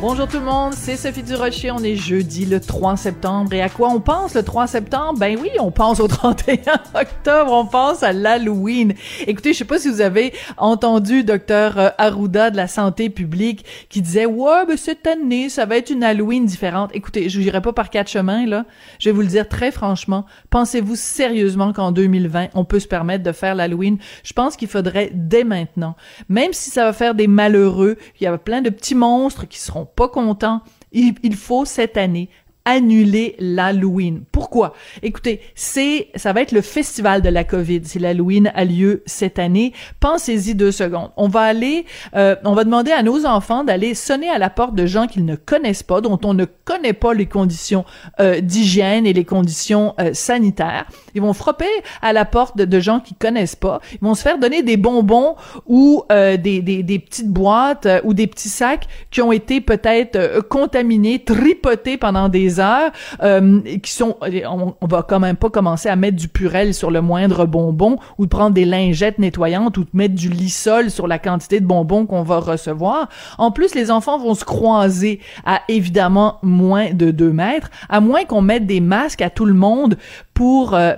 Bonjour tout le monde, c'est Sophie Durocher. On est jeudi le 3 septembre. Et à quoi on pense le 3 septembre? Ben oui, on pense au 31 octobre. On pense à l'Halloween. Écoutez, je sais pas si vous avez entendu docteur euh, Arruda de la santé publique qui disait, ouais, ben cette année, ça va être une Halloween différente. Écoutez, je n'irai pas par quatre chemins, là. Je vais vous le dire très franchement. Pensez-vous sérieusement qu'en 2020, on peut se permettre de faire l'Halloween? Je pense qu'il faudrait dès maintenant. Même si ça va faire des malheureux, il y a plein de petits monstres qui seront pas contents. Il, il faut cette année annuler l'Halloween. Pourquoi? Écoutez, c'est, ça va être le festival de la COVID si l'Halloween a lieu cette année. Pensez-y deux secondes. On va aller, euh, on va demander à nos enfants d'aller sonner à la porte de gens qu'ils ne connaissent pas, dont on ne connaît pas les conditions euh, d'hygiène et les conditions euh, sanitaires. Ils vont frapper à la porte de, gens qu'ils connaissent pas. Ils vont se faire donner des bonbons ou des, des, des, petites boîtes ou des petits sacs qui ont été peut-être contaminés, tripotés pendant des euh, qui sont, on, va quand même pas commencer à mettre du purel sur le moindre bonbon ou de prendre des lingettes nettoyantes ou de mettre du lissol sur la quantité de bonbons qu'on va recevoir. En plus, les enfants vont se croiser à évidemment moins de deux mètres, à moins qu'on mette des masques à tout le monde pour euh,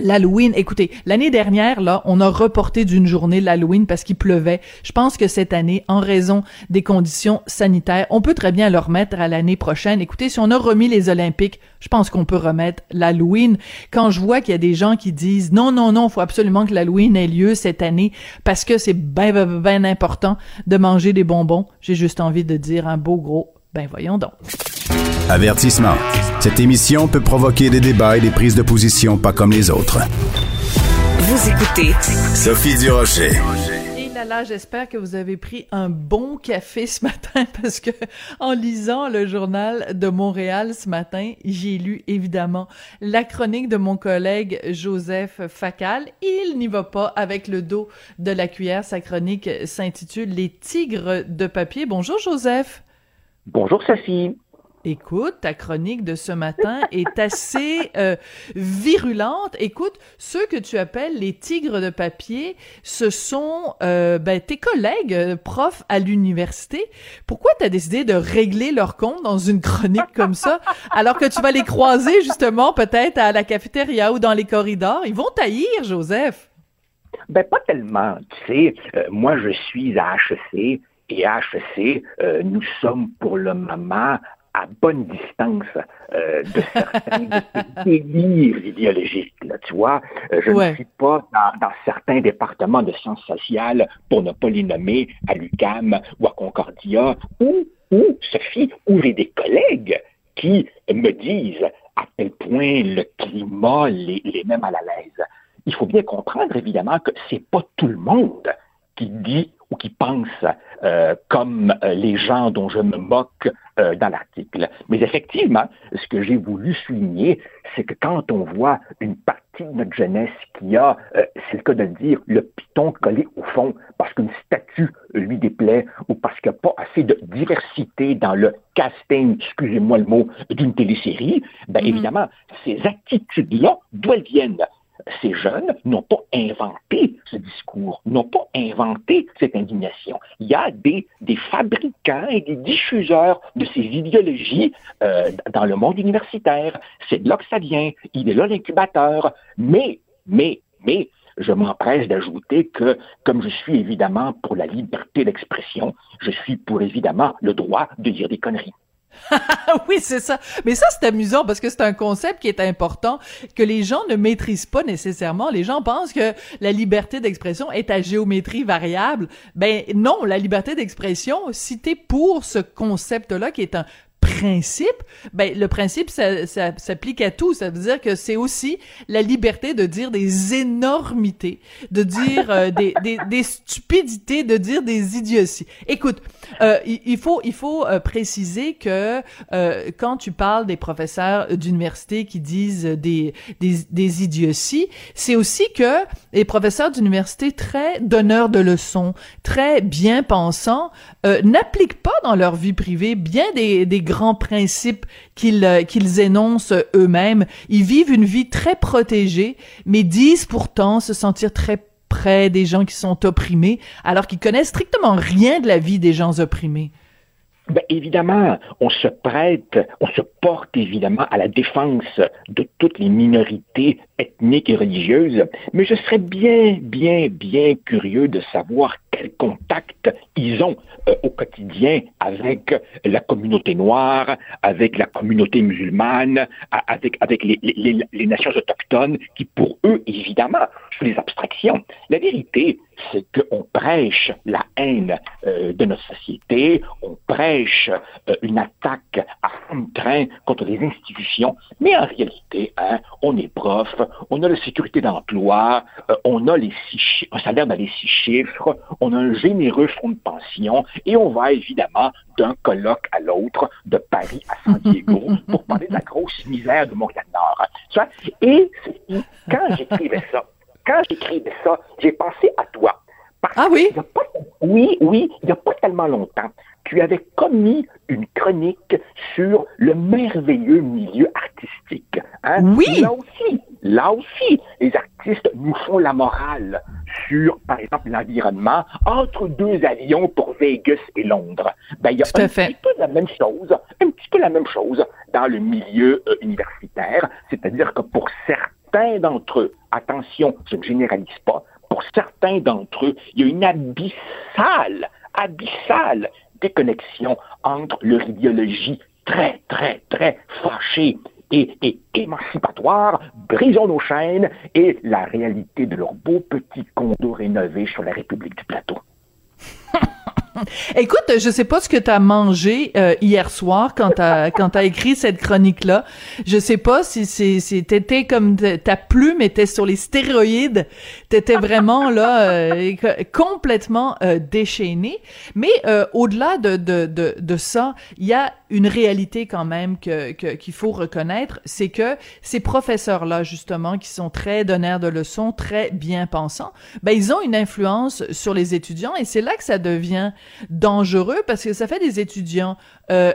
L'Halloween, écoutez, l'année dernière, là, on a reporté d'une journée l'Halloween parce qu'il pleuvait. Je pense que cette année, en raison des conditions sanitaires, on peut très bien le remettre à l'année prochaine. Écoutez, si on a remis les Olympiques, je pense qu'on peut remettre l'Halloween. Quand je vois qu'il y a des gens qui disent non, non, non, faut absolument que l'Halloween ait lieu cette année parce que c'est bien, bien, bien important de manger des bonbons, j'ai juste envie de dire un beau gros, ben voyons donc. Avertissement. Cette émission peut provoquer des débats et des prises de position pas comme les autres. Vous écoutez Sophie Durocher. Et là là, j'espère que vous avez pris un bon café ce matin parce que en lisant le journal de Montréal ce matin, j'ai lu évidemment la chronique de mon collègue Joseph Facal. Il n'y va pas avec le dos de la cuillère. Sa chronique s'intitule Les tigres de papier. Bonjour Joseph. Bonjour Sophie. Écoute, ta chronique de ce matin est assez euh, virulente. Écoute, ceux que tu appelles les tigres de papier, ce sont euh, ben, tes collègues euh, profs à l'université. Pourquoi tu as décidé de régler leur compte dans une chronique comme ça, alors que tu vas les croiser justement peut-être à la cafétéria ou dans les corridors? Ils vont taillir, Joseph. Ben pas tellement. Tu sais, moi je suis à HEC et HEC, euh, nous sommes pour le moment à bonne distance euh, de certains de ces délires idéologiques. Là, tu vois, euh, je Ouais. ne suis pas dans, dans certains départements de sciences sociales, pour ne pas les nommer, à l'UQAM ou à Concordia, ou, ou Sophie, où j'ai des collègues qui me disent à quel point le climat les, les met mal à l'aise. Il faut bien comprendre, évidemment, que c'est pas tout le monde qui dit ou qui pense euh, comme euh, les gens dont je me moque euh, dans l'article. Mais effectivement, ce que j'ai voulu souligner, c'est que quand on voit une partie de notre jeunesse qui a, euh, c'est le cas de le dire, le piton collé au fond parce qu'une statue lui déplaît ou parce qu'il n'y a pas assez de diversité dans le casting, excusez-moi le mot, d'une télésérie, ben Mhm. évidemment, ces attitudes-là, d'où elles viennent? Ces jeunes n'ont pas inventé ce discours, n'ont pas inventé cette indignation. Il y a des, des fabricants et des diffuseurs de ces idéologies euh, dans le monde universitaire. C'est de là que ça vient. Il est là l'incubateur. Mais, mais, mais, je m'empresse d'ajouter que, comme je suis évidemment pour la liberté d'expression, je suis pour évidemment le droit de dire des conneries. oui, c'est ça. Mais ça, c'est amusant parce que c'est un concept qui est important, que les gens ne maîtrisent pas nécessairement. Les gens pensent que la liberté d'expression est à géométrie variable. Ben non, la liberté d'expression, si t'es pour ce concept-là, qui est un principe, ben le principe ça, ça s'applique à tout. Ça veut dire que c'est aussi la liberté de dire des énormités, de dire euh, des, des, des, stupidités, de dire des idioties. Écoute, euh, il, faut il faut euh, préciser que euh, quand tu parles des professeurs d'université qui disent des des, des idioties, c'est aussi que les professeurs d'université très donneurs de leçons, très bien pensants, n'appliquent pas dans leur vie privée bien des, des grands principes qu'ils qu'ils énoncent eux-mêmes. Ils vivent une vie très protégée, mais disent pourtant se sentir très près des gens qui sont opprimés, alors qu'ils connaissent strictement rien de la vie des gens opprimés. Ben, évidemment, on se prête, on se porte évidemment à la défense de toutes les minorités ethniques et religieuses, mais je serais bien, bien, bien curieux de savoir quel contact ils ont euh, au quotidien avec la communauté noire, avec la communauté musulmane, avec, avec les, les, nations autochtones, qui pour eux, évidemment, sont des abstractions. La vérité, c'est qu'on prêche la haine euh, de notre société, on prêche euh, une attaque à fond de train contre les institutions, mais en réalité, hein, on est prof, on a la sécurité d'emploi, euh, on a les six un salaire dans les six chiffres, on a un généreux fonds de pension, et on va évidemment d'un colloque à l'autre, de Paris à San Diego, pour parler de la grosse misère de Montréal-Nord. Et quand j'écrivais ça, quand j'écrivais ça, j'ai pensé à toi. ah oui? oui, oui, il n'y a pas tellement longtemps, tu avais commis une chronique sur le merveilleux milieu artistique. Hein? Oui. Là aussi, là aussi, les artistes nous font la morale sur, par exemple, l'environnement entre deux avions pour Vegas et Londres. Ben, il y a un petit peu la même chose, un petit peu la même chose dans le milieu euh, universitaire, c'est-à-dire que pour certains d'entre eux, attention, je ne généralise pas, pour certains d'entre eux, il y a une abyssale, abyssale déconnexion entre leur idéologie très, très, très fâchée et, émancipatoire, brisons nos chaînes, et la réalité de leur beau petit condo rénové sur la République du Plateau. Écoute, je sais pas ce que tu as mangé euh, hier soir quand t'as quand t'as écrit cette chronique là. Je sais pas si c'est si t'étais comme ta plume était sur les stéroïdes, t'étais vraiment là euh, complètement euh, déchaîné. Mais au-delà de, de de de ça, il y a une réalité quand même que qu'il faut reconnaître, c'est que ces professeurs là justement qui sont très donneurs de leçons, très bien pensants, ben ils ont une influence sur les étudiants et c'est là que ça devient dangereux parce que ça fait des étudiants euh,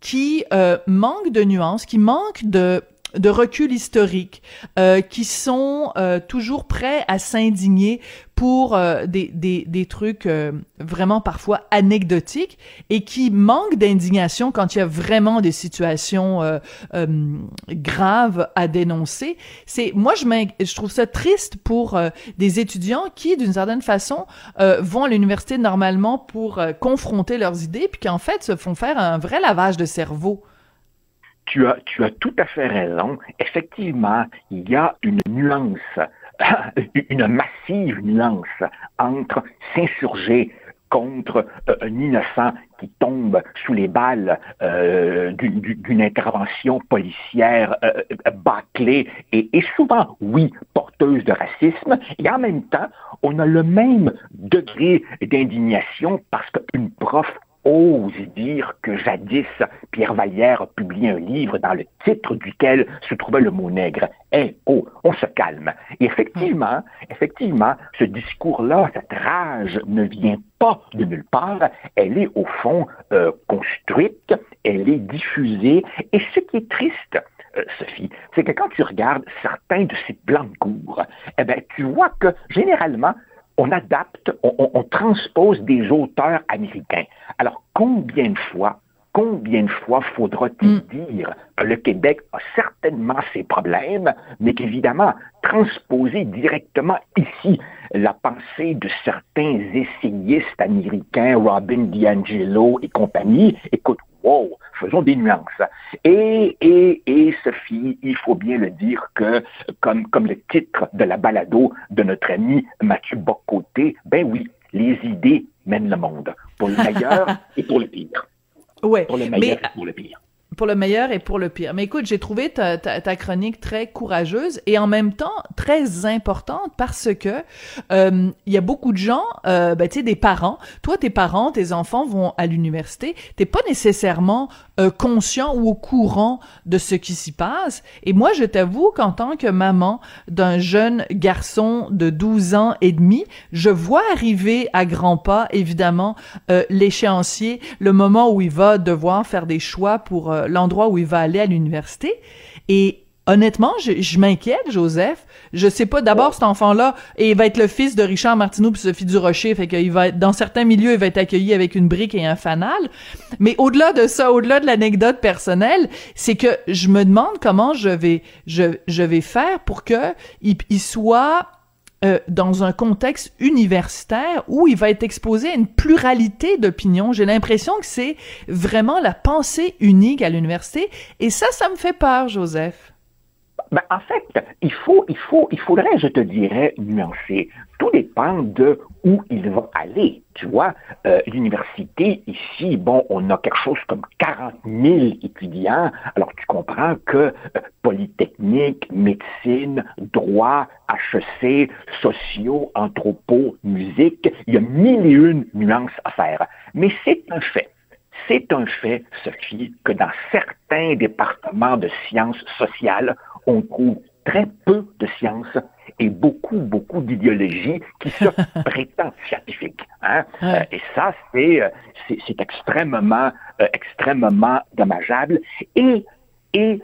qui euh, manquent de nuances, qui manquent de de recul historique, euh, qui sont euh, toujours prêts à s'indigner pour euh, des, des, des, trucs euh, vraiment parfois anecdotiques et qui manquent d'indignation quand il y a vraiment des situations euh, graves à dénoncer. C'est moi je, je trouve ça triste pour des étudiants qui d'une certaine façon vont à l'université normalement pour confronter leurs idées puis qui en fait se font faire un vrai lavage de cerveau tu as, tout à fait raison. Effectivement, il y a une nuance, une massive nuance entre s'insurger contre euh, un innocent qui tombe sous les balles euh, d'une intervention policière euh, bâclée et, et, souvent, oui, porteuse de racisme, et en même temps, on a le même degré d'indignation parce qu'une prof ose dire que jadis, Pierre Vallière a publié un livre dans le titre duquel se trouvait le mot nègre. Eh, oh, on se calme. Et effectivement, effectivement, ce discours-là, cette rage ne vient pas de nulle part. Elle est au fond euh, construite, elle est diffusée. Et ce qui est triste, euh, Sophie, c'est que quand tu regardes certains de ces plans de cours, eh ben, tu vois que généralement, on adapte, on, transpose des auteurs américains. Alors, combien de fois, combien de fois faudra-t-il mm. dire que le Québec a certainement ses problèmes, mais qu'évidemment, transposer directement ici la pensée de certains essayistes américains, Robin DiAngelo et compagnie, écoute, wow, faisons des nuances. Et, et, et Sophie, il faut bien le dire que, comme, comme le titre de la balado de notre ami Mathieu Bocoté, ben oui, les idées mènent le monde, pour le meilleur et pour le pire. Ouais, pour le meilleur et pour le pire pour le meilleur et pour le pire. Mais écoute, j'ai trouvé ta, ta, chronique très courageuse et en même temps très importante parce que euh, il y a beaucoup de gens, euh, ben, tu sais, des parents. Toi, tes parents, tes enfants vont à l'université. T'es pas nécessairement euh, conscient ou au courant de ce qui s'y passe. Et moi, je t'avoue qu'en tant que maman d'un jeune garçon de 12 ans et demi, je vois arriver à grands pas, évidemment, euh, l'échéancier, le moment où il va devoir faire des choix pour euh, l'endroit où il va aller à l'université. Et honnêtement, je, je m'inquiète, Joseph. Je sais pas. D'abord, cet enfant-là, et il va être le fils de Richard Martineau puis Sophie Durocher, fait qu'il va dans certains milieux, il va être accueilli avec une brique et un fanal. Mais au-delà de ça, au-delà de l'anecdote personnelle, c'est que je me demande comment je vais, je, je vais faire pour que il, il soit euh, dans un contexte universitaire où il va être exposé à une pluralité d'opinions. J'ai l'impression que c'est vraiment la pensée unique à l'université et ça, ça me fait peur, Joseph. Ben, en fait, il faut, il faut, il faudrait, je te dirais, nuancer. Tout dépend de où il va aller. Tu vois, euh, l'université ici, bon, on a quelque chose comme 40 000 étudiants. Alors tu comprends que euh, polytechnique, médecine, droit, HEC, sociaux, anthropo, musique, il y a mille et une nuances à faire. Mais c'est un fait. C'est un fait, Sophie, que dans certains départements de sciences sociales, on trouve très peu de sciences et beaucoup, beaucoup d'idéologies qui se prétendent scientifiques. Hein? Euh, et ça, c'est, euh, c'est, extrêmement, euh, extrêmement dommageable. Et, et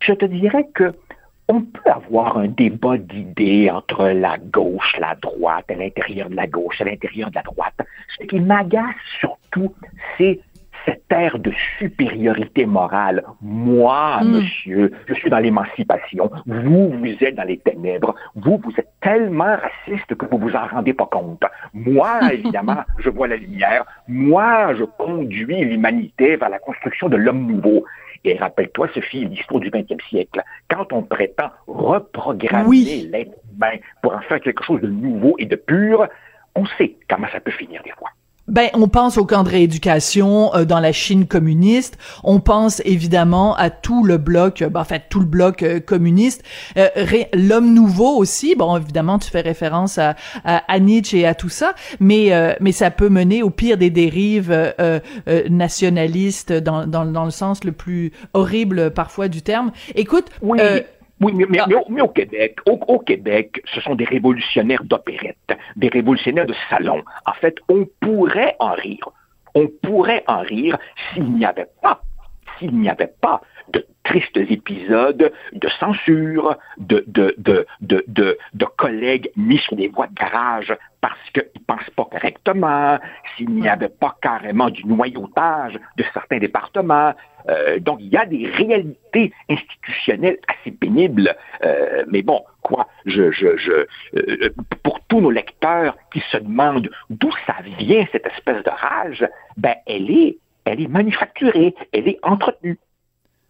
je te dirais que on peut avoir un débat d'idées entre la gauche, la droite, à l'intérieur de la gauche, à l'intérieur de la droite. Ce qui m'agace surtout, c'est cette air de supériorité morale. Moi, hmm. monsieur, je suis dans l'émancipation. Vous, vous êtes dans les ténèbres. Vous, vous êtes tellement raciste que vous vous en rendez pas compte. Moi, évidemment, je vois la lumière. Moi, je conduis l'humanité vers la construction de l'homme nouveau. Et rappelle-toi, Sophie, l'histoire du 20e siècle. Quand on prétend reprogrammer l'être humain pour en faire quelque chose de nouveau et de pur, on sait comment ça peut finir des fois. Ben, on pense au camp de rééducation euh, dans la Chine communiste. On pense évidemment à tout le bloc, ben, en fait tout le bloc euh, communiste. Euh, l'homme nouveau aussi. Bon, évidemment, tu fais référence à, à, Nietzsche et à tout ça, mais mais ça peut mener au pire des dérives nationalistes dans, dans, dans le sens le plus horrible parfois du terme. Écoute. Oui. Oui, mais, mais, au, Québec, au, Québec, ce sont des révolutionnaires d'opérette, des révolutionnaires de salon. En fait, on pourrait en rire. On pourrait en rire s'il n'y avait pas, s'il n'y avait pas tristes épisodes de censure, de, de, de, de, de, collègues mis sur des voies de garage parce qu'ils ne pensent pas correctement, s'il n'y avait pas carrément du noyautage de certains départements. Euh, donc, il y a des réalités institutionnelles assez pénibles. Euh, mais bon, quoi, je, je, je, euh, pour tous nos lecteurs qui se demandent d'où ça vient cette espèce de rage, ben, elle est, elle est manufacturée, elle est entretenue.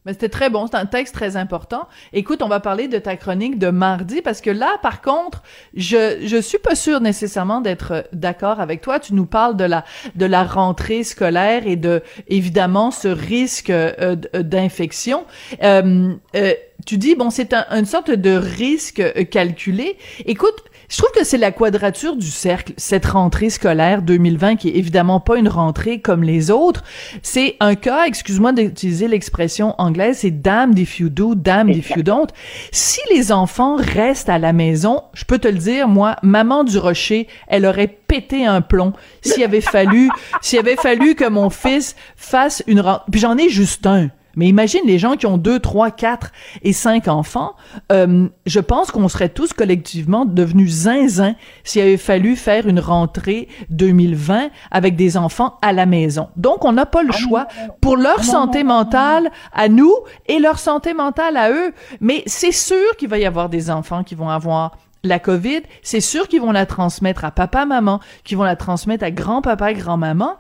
C'était très bon, c'est un texte très important. Écoute, on va parler de ta chronique de mardi parce que là, par contre, je je suis pas sûre nécessairement d'être d'accord avec toi. Tu nous parles de la de la rentrée scolaire et de évidemment ce risque euh, d'infection. Euh, euh, tu dis bon, c'est un, une sorte de risque calculé. Écoute, je trouve que c'est la quadrature du cercle, cette rentrée scolaire 2020 qui est évidemment pas une rentrée comme les autres. C'est un cas, excuse-moi d'utiliser l'expression anglaise, c'est damn if you do, damn if you don't. Si les enfants restent à la maison, je peux te le dire, moi, maman du rocher, elle aurait pété un plomb s'il avait fallu, s'il avait fallu que mon fils fasse une rentrée. J'en ai juste un. Mais imagine les gens qui ont deux, trois, quatre et cinq enfants. Euh, je pense qu'on serait tous collectivement devenus zinzin s'il avait fallu faire une rentrée 2020 avec des enfants à la maison. Donc, on n'a pas le ah choix pour leur santé mentale à nous et leur santé mentale à eux. Mais c'est sûr qu'il va y avoir des enfants qui vont avoir la COVID, c'est sûr qu'ils vont la transmettre à papa, maman, qu'ils vont la transmettre à grand-papa, grand-maman.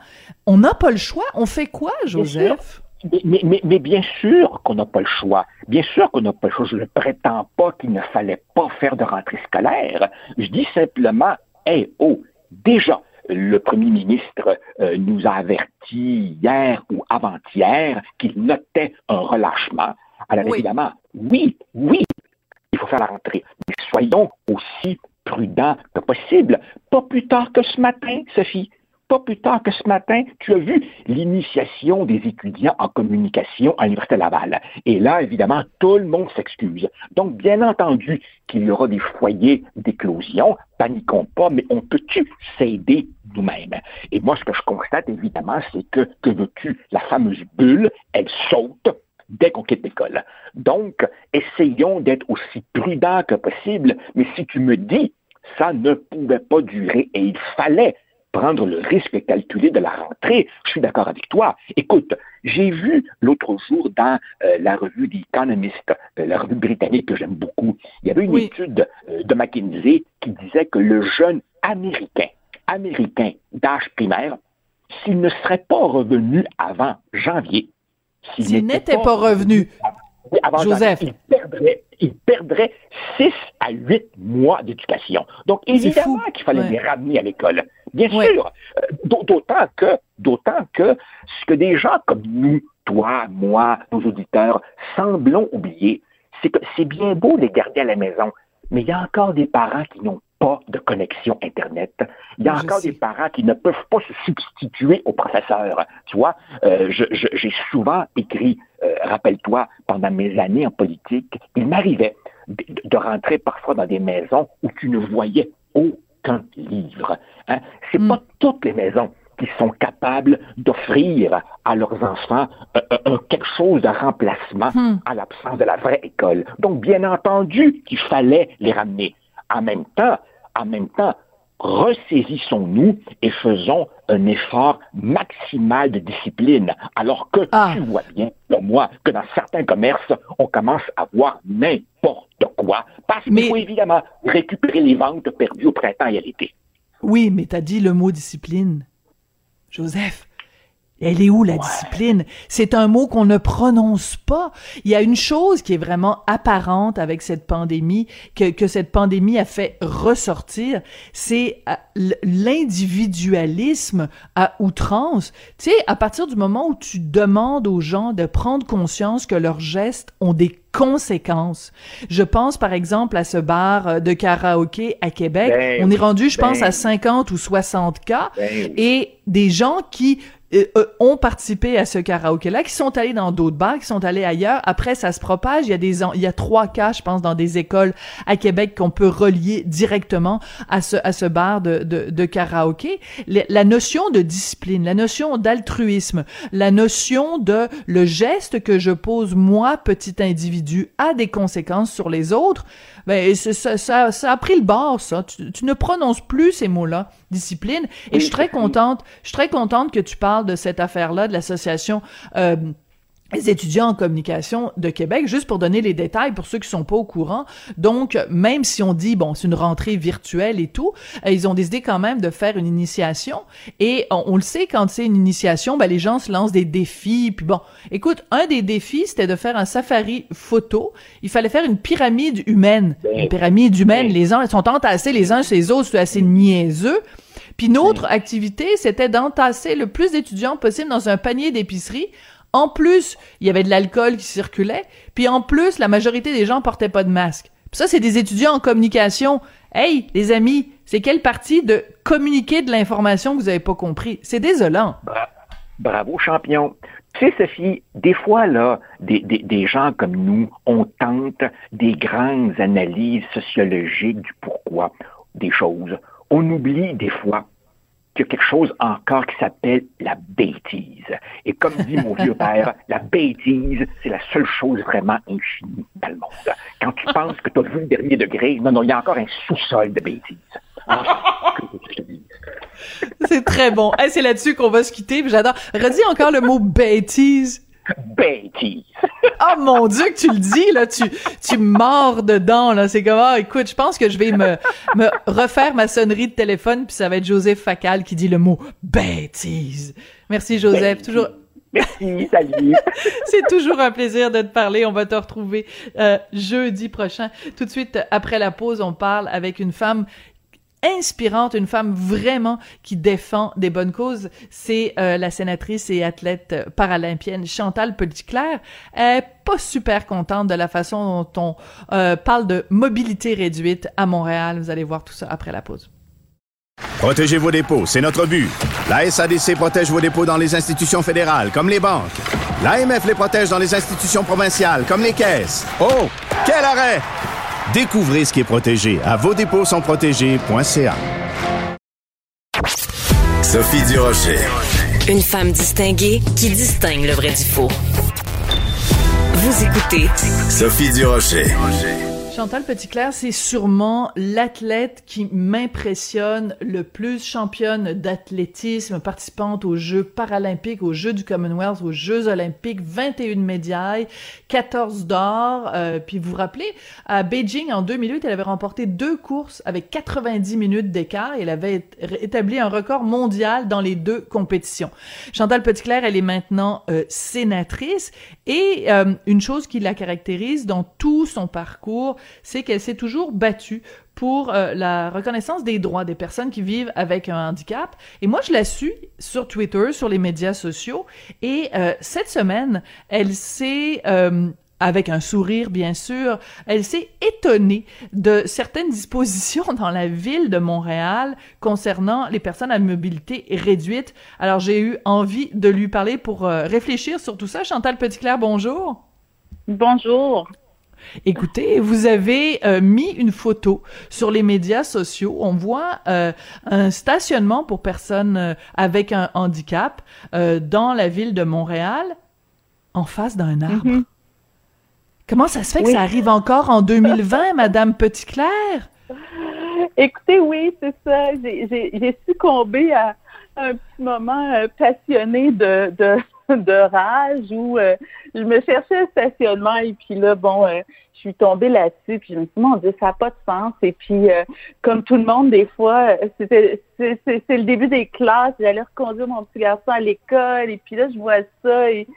On n'a pas le choix. On fait quoi, Joseph? Mais, bien sûr qu'on n'a pas le choix. Bien sûr qu'on n'a pas le choix. Je ne prétends pas qu'il ne fallait pas faire de rentrée scolaire. Je dis simplement, hey, oh, déjà, le premier ministre euh, nous a averti hier ou avant-hier qu'il notait un relâchement. Alors évidemment, oui, oui, il faut faire la rentrée. Mais soyons aussi prudents que possible. Pas plus tard que ce matin, Sophie pas plus tard que ce matin, tu as vu l'initiation des étudiants en communication à l'Université Laval. Et là, évidemment, tout le monde s'excuse. Donc, bien entendu qu'il y aura des foyers d'éclosion, paniquons pas, mais on peut-tu s'aider nous-mêmes? Et moi, ce que je constate, évidemment, c'est que, que veux-tu, la fameuse bulle, elle saute dès qu'on quitte l'école. Donc, essayons d'être aussi prudents que possible, mais si tu me dis, ça ne pouvait pas durer et il fallait prendre le risque calculé de la rentrée. Je suis d'accord avec toi. Écoute, j'ai vu l'autre jour dans euh, la revue The Economist, euh, la revue britannique que j'aime beaucoup, il y avait une étude euh, de McKinsey qui disait que le jeune américain, américain d'âge primaire, s'il ne serait pas revenu avant janvier, s'il n'était pas, revenu, avant Joseph. il perdrait il perdrait 6 à 8 mois d'éducation. Donc, évidemment qu'il fallait les ramener à l'école. Bien sûr. Euh, d'autant que, d'autant que ce que des gens comme nous, toi, moi, nos auditeurs, semblons oublier, c'est que c'est bien beau les garder à la maison, mais il y a encore des parents qui n'ont pas de connexion Internet. Il y a encore des parents qui ne peuvent pas se substituer aux professeurs. Tu vois, euh, j'ai souvent écrit, euh, rappelle-toi, pendant mes années en politique, il m'arrivait de, rentrer parfois dans des maisons où tu ne voyais aucun livre. Hein. C'est hmm. pas toutes les maisons qui sont capables d'offrir à leurs enfants euh, quelque chose de remplacement hmm. à l'absence de la vraie école. Donc, bien entendu qu'il fallait les ramener. En même temps, en même temps, ressaisissons-nous et faisons un effort maximal de discipline, alors que ah. tu vois bien, comme moi, que dans certains commerces, on commence à voir n'importe quoi, parce qu'il faut évidemment récupérer les ventes perdues au printemps et à l'été. Oui, mais tu as dit le mot discipline. Joseph, elle est où la discipline? C'est un mot qu'on ne prononce pas. Il y a une chose qui est vraiment apparente avec cette pandémie, que, que cette pandémie a fait ressortir, c'est euh, l'individualisme à outrance. Tu sais, à partir du moment où tu demandes aux gens de prendre conscience que leurs gestes ont des conséquences. Je pense par exemple à ce bar euh, de karaoké à Québec. Ben On est rendu, je pense, à 50 ben ou 60 cas. Ben et des gens qui euh, euh, ont participé à ce karaoké-là, qui sont allés dans d'autres bars, qui sont allés ailleurs. Après, ça se propage. Il y a des, il y a trois cas, je pense, dans des écoles à Québec qu'on peut relier directement à ce, à ce bar de, de, de karaoké. La notion de discipline, la notion d'altruisme, la notion de le geste que je pose moi, petit individu, a des conséquences sur les autres. Ben, ça, ça, ça a pris le bord, ça. Tu, tu ne prononces plus ces mots-là discipline. Et je suis très contente, je suis très contente que tu parles de cette affaire-là, de l'association euh, les étudiants en communication de Québec, juste pour donner les détails pour ceux qui sont pas au courant. Donc, même si on dit, bon, c'est une rentrée virtuelle et tout, euh, ils ont décidé quand même de faire une initiation. Et on, le sait, quand c'est une initiation, ben, les gens se lancent des défis. Puis bon, écoute, un des défis, c'était de faire un safari photo. Il fallait faire une pyramide humaine. Ben, une pyramide humaine, les uns ils sont entassés les uns chez les autres, c'est assez niaiseux. Puis notre activité, c'était d'entasser le plus d'étudiants possible dans un panier d'épicerie en plus, il y avait de l'alcool qui circulait, puis en plus, la majorité des gens portaient pas de masque. ça, c'est des étudiants en communication. Hey, les amis, c'est quelle partie de communiquer de l'information que vous avez pas compris? C'est désolant. bravo, champion. Tu sais, Sophie, des fois, là, des, des, gens comme nous, on tente des grandes analyses sociologiques du pourquoi des choses. On oublie des fois qu'il y a quelque chose encore qui s'appelle la bêtise. Et comme dit mon vieux père, la bêtise, c'est la seule chose vraiment infinie dans le monde. Quand tu penses que tu as vu le dernier degré, non, non, il y a encore un sous-sol de bêtise. Ah, c'est très bon. c'est là-dessus qu'on va se quitter. J'adore. Redis encore le mot bêtise bêtise. Oh mon Dieu que tu le dis, là, tu, tu mords dedans, là. C'est comme, ah, écoute, je pense que je vais me, me refaire ma sonnerie de téléphone, puis ça va être Joseph Facal qui dit le mot bêtise. Merci, Joseph. Toujours. Merci, salut. C'est toujours un plaisir de te parler. On va te retrouver euh, jeudi prochain. Tout de suite après la pause, on parle avec une femme inspirante, une femme vraiment qui défend des bonnes causes, c'est euh, la sénatrice et athlète paralympienne Chantal Petitclerc. Elle est pas super contente de la façon dont on euh, parle de mobilité réduite à Montréal. Vous allez voir tout ça après la pause. Protégez vos dépôts, c'est notre but. La SADC protège vos dépôts dans les institutions fédérales, comme les banques. L'AMF les protège dans les institutions provinciales, comme les caisses. Oh, quel arrêt! Découvrez ce qui est protégé à vos dépôts sont protégés.ca. Sophie Durocher. Une femme distinguée qui distingue le vrai du faux. Vous écoutez Sophie Durocher. Chantal Petitclerc, c'est sûrement l'athlète qui m'impressionne le plus, championne d'athlétisme, participante aux Jeux paralympiques, aux Jeux du Commonwealth, aux Jeux olympiques, 21 médailles, 14 d'or. Euh, puis vous vous rappelez, à Beijing, en 2008, elle avait remporté deux courses avec 90 minutes d'écart et elle avait établi un record mondial dans les deux compétitions. Chantal Petitclerc, elle est maintenant euh, sénatrice et euh, une chose qui la caractérise dans tout son parcours, c'est qu'elle s'est toujours battue pour euh, la reconnaissance des droits des personnes qui vivent avec un handicap. Et moi, je la suis sur Twitter, sur les médias sociaux. Et euh, cette semaine, elle s'est euh, avec un sourire bien sûr, elle s'est étonnée de certaines dispositions dans la ville de Montréal concernant les personnes à mobilité réduite. Alors j'ai eu envie de lui parler pour réfléchir sur tout ça. Chantal Petitclerc, bonjour. Bonjour. Écoutez, vous avez euh, mis une photo sur les médias sociaux. On voit euh, un stationnement pour personnes euh, avec un handicap dans la ville de Montréal, en face d'un arbre. Mm-hmm. Comment ça se fait que ça arrive encore en 2020, Madame Petitclerc? Écoutez, oui, c'est ça. J'ai succombé à un petit moment passionné de, de de rage où euh, je me cherchais un stationnement et puis là, bon, euh, je suis tombée là-dessus puis je me suis dit, mon Dieu, ça n'a pas de sens. Et puis, euh, comme tout le monde, des fois, c'était c'est le début des classes, j'allais reconduire mon petit garçon à l'école et puis là, je vois ça et,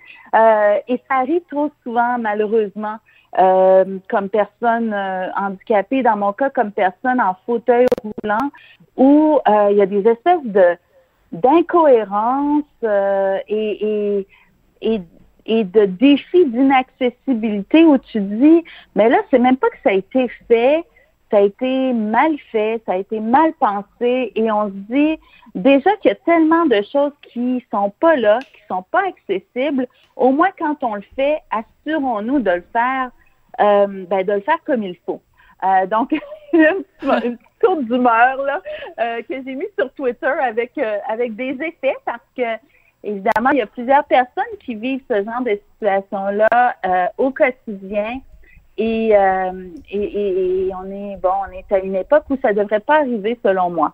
et ça arrive trop souvent, malheureusement. comme personne handicapée, dans mon cas, comme personne en fauteuil roulant, où il y a des espèces de d'incohérence euh, et, et, et, de défis d'inaccessibilité où tu dis, mais là, c'est même pas que ça a été fait, ça a été mal fait, ça a été mal pensé, et on se dit déjà qu'il y a tellement de choses qui sont pas là, qui sont pas accessibles. Au moins, quand on le fait, assurons-nous de le faire, euh, ben, de le faire comme il faut. Euh, donc, une, petite courte d'humeur là euh, que j'ai mis sur Twitter avec euh, avec des effets parce que évidemment il y a plusieurs personnes qui vivent ce genre de situation là euh, au quotidien et, et, et, et, on est bon on est à une époque où ça devrait pas arriver selon moi.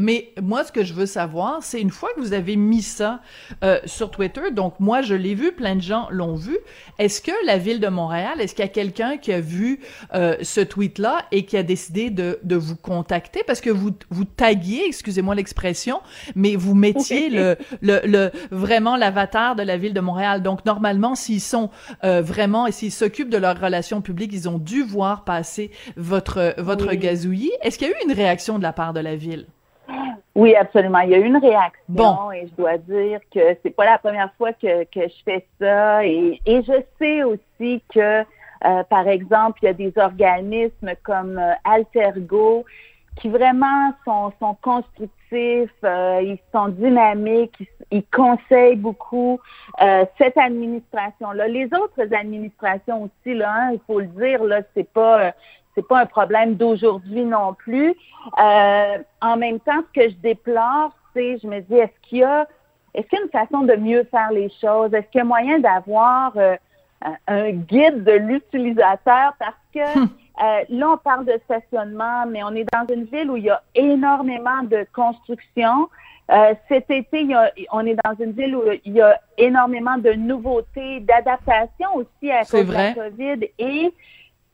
Mais moi, ce que je veux savoir, c'est une fois que vous avez mis ça euh, sur Twitter, donc moi je l'ai vu, plein de gens l'ont vu. Est-ce que la ville de Montréal, est-ce qu'il y a quelqu'un qui a vu euh, ce tweet-là et qui a décidé de, de vous contacter? Parce que vous vous taguiez, excusez-moi l'expression, mais vous mettiez le, le, le vraiment l'avatar de la ville de Montréal. Donc normalement, s'ils sont euh, vraiment et s'ils s'occupent de leurs relations publiques, ils ont dû voir passer votre votre gazouillis. Est-ce qu'il y a eu une réaction de la part de la ville? Oui, absolument. Il y a eu une réaction et je dois dire que c'est pas la première fois que, que je fais ça. Et, et je sais aussi que, euh, par exemple, il y a des organismes comme euh, Altergo qui vraiment sont, sont constructifs, euh, ils sont dynamiques, ils, conseillent beaucoup cette administration-là. Les autres administrations aussi, là, hein, il faut le dire, là, c'est pas c'est pas un problème d'aujourd'hui non plus. Euh, en même temps, ce que je déplore, c'est, je me dis, est-ce qu'il y a, est-ce qu'il y a une façon de mieux faire les choses? Est-ce qu'il y a moyen d'avoir euh, un guide de l'utilisateur? Parce que hum. euh, là, on parle de stationnement, mais on est dans une ville où il y a énormément de construction. cet été, on est dans une ville où il y a énormément de nouveautés, d'adaptation aussi à cause de la COVID. Et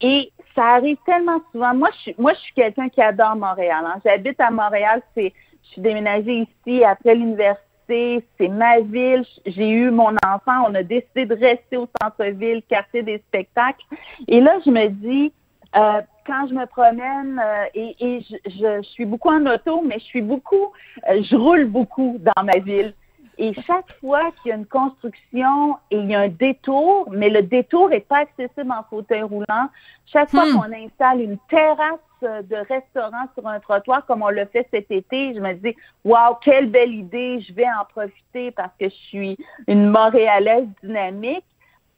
et ça arrive tellement souvent. Moi, je suis, moi, je suis quelqu'un qui adore Montréal. Hein. J'habite à Montréal. C'est, je suis déménagée ici après l'université. C'est ma ville. J'ai eu mon enfant. On a décidé de rester au centre-ville, quartier des spectacles. Et là, je me dis, euh, quand je me promène et, et je, je, suis beaucoup en auto, mais je suis beaucoup, je roule beaucoup dans ma ville. Et chaque fois qu'il y a une construction et il y a un détour, mais le détour n'est pas accessible en fauteuil roulant, chaque fois hmm. qu'on installe une terrasse de restaurant sur un trottoir comme on l'a fait cet été, je me dis waouh quelle belle idée, je vais en profiter parce que je suis une Montréalaise dynamique,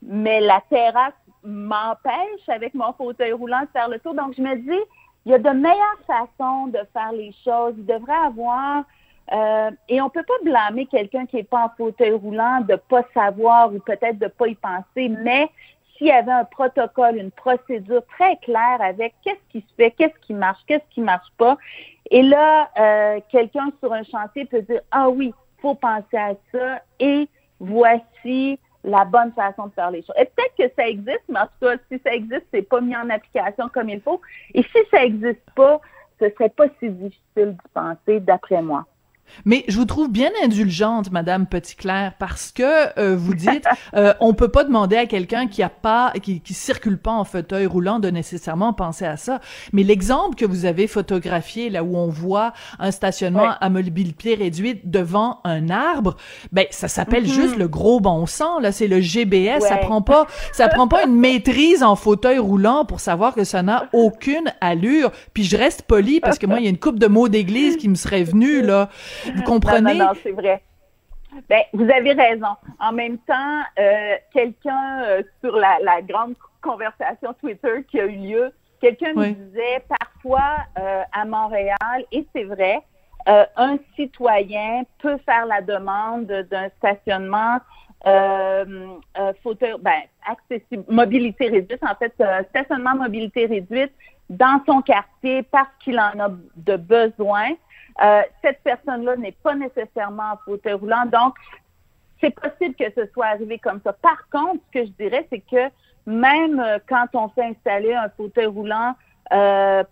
mais la terrasse m'empêche avec mon fauteuil roulant de faire le tour. Donc je me dis il y a de meilleures façons de faire les choses. Il devrait avoir euh, et on peut pas blâmer quelqu'un qui est pas en fauteuil roulant de pas savoir ou peut-être de pas y penser, mais s'il y avait un protocole, une procédure très claire avec qu'est-ce qui se fait, qu'est-ce qui marche, qu'est-ce qui marche pas, et là, euh, quelqu'un sur un chantier peut dire ah oui, faut penser à ça et voici la bonne façon de faire les choses. Et peut-être que ça existe, mais en tout cas, si ça existe, c'est pas mis en application comme il faut. Et si ça existe pas, ce serait pas si difficile d'y penser, d'après moi. Mais je vous trouve bien indulgente, Madame Petitclerc, parce que euh, vous dites, euh, on peut pas demander à quelqu'un qui a pas, qui, qui circule pas en fauteuil roulant de nécessairement penser à ça. Mais l'exemple que vous avez photographié, là où on voit un stationnement à mobilité réduite devant un arbre, ben ça s'appelle mm-hmm. juste le gros bon sens. Là, c'est le GBS. Ça prend pas, ça prend pas une maîtrise en fauteuil roulant pour savoir que ça n'a aucune allure. Puis je reste poli parce que moi, il y a une coupe de mots d'église qui me serait venue là. Vous comprenez? Non, non, c'est vrai. Ben, vous avez raison. En même temps, euh, quelqu'un euh, sur la, la, grande conversation Twitter qui a eu lieu, quelqu'un me disait parfois euh, à Montréal, et c'est vrai, un citoyen peut faire la demande d'un stationnement fauteuil, ben, accessible, mobilité réduite, en fait, stationnement mobilité réduite dans son quartier parce qu'il en a de besoin. Euh, cette personne-là n'est pas nécessairement en fauteuil roulant. Donc, c'est possible que ce soit arrivé comme ça. Par contre, ce que je dirais, c'est que même euh, quand on fait installer un fauteuil roulant, euh,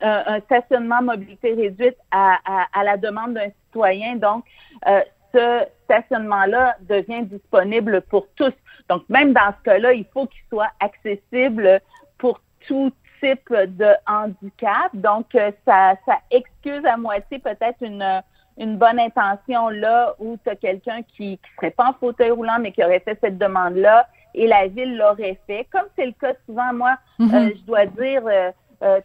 un, stationnement mobilité réduite à, à, la demande d'un citoyen, donc ce stationnement-là devient disponible pour tous. Donc, même dans ce cas-là, il faut qu'il soit accessible pour tout type de handicap. Donc, euh, ça, ça excuse à moitié peut-être une, une bonne intention là où tu as quelqu'un qui ne serait pas en fauteuil roulant, mais qui aurait fait cette demande-là et la ville l'aurait fait. Comme c'est le cas souvent, moi, mm-hmm. euh, je dois dire, euh,